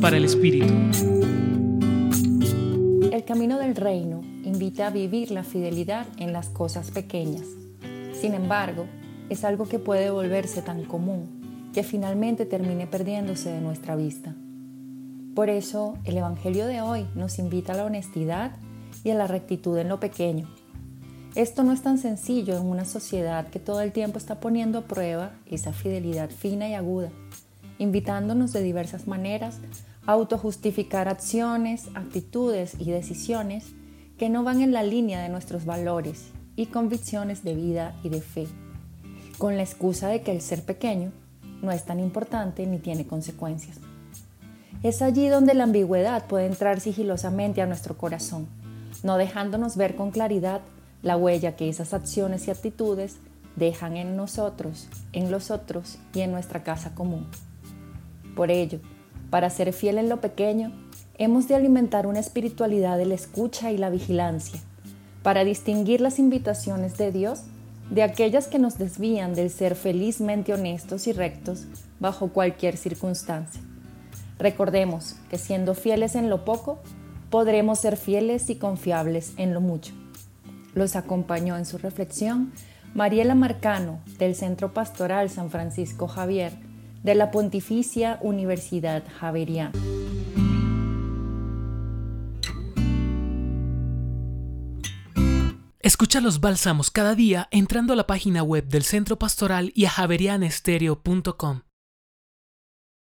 para el Espíritu. El camino del reino invita a vivir la fidelidad en las cosas pequeñas. Sin embargo, es algo que puede volverse tan común que finalmente termine perdiéndose de nuestra vista. Por eso, el Evangelio de hoy nos invita a la honestidad y a la rectitud en lo pequeño. Esto no es tan sencillo en una sociedad que todo el tiempo está poniendo a prueba esa fidelidad fina y aguda, invitándonos de diversas maneras a autojustificar acciones, actitudes y decisiones que no van en la línea de nuestros valores y convicciones de vida y de fe, con la excusa de que el ser pequeño no es tan importante ni tiene consecuencias. Es allí donde la ambigüedad puede entrar sigilosamente a nuestro corazón, no dejándonos ver con claridad la huella que esas acciones y actitudes dejan en nosotros, en los otros y en nuestra casa común. Por ello, para ser fiel en lo pequeño, hemos de alimentar una espiritualidad de la escucha y la vigilancia, para distinguir las invitaciones de Dios de aquellas que nos desvían del ser felizmente honestos y rectos bajo cualquier circunstancia. Recordemos que siendo fieles en lo poco, podremos ser fieles y confiables en lo mucho. Los acompañó en su reflexión Mariela Marcano del Centro Pastoral San Francisco Javier de la Pontificia Universidad Javeriana. Escucha los bálsamos cada día entrando a la página web del Centro Pastoral y a javerianestereo.com.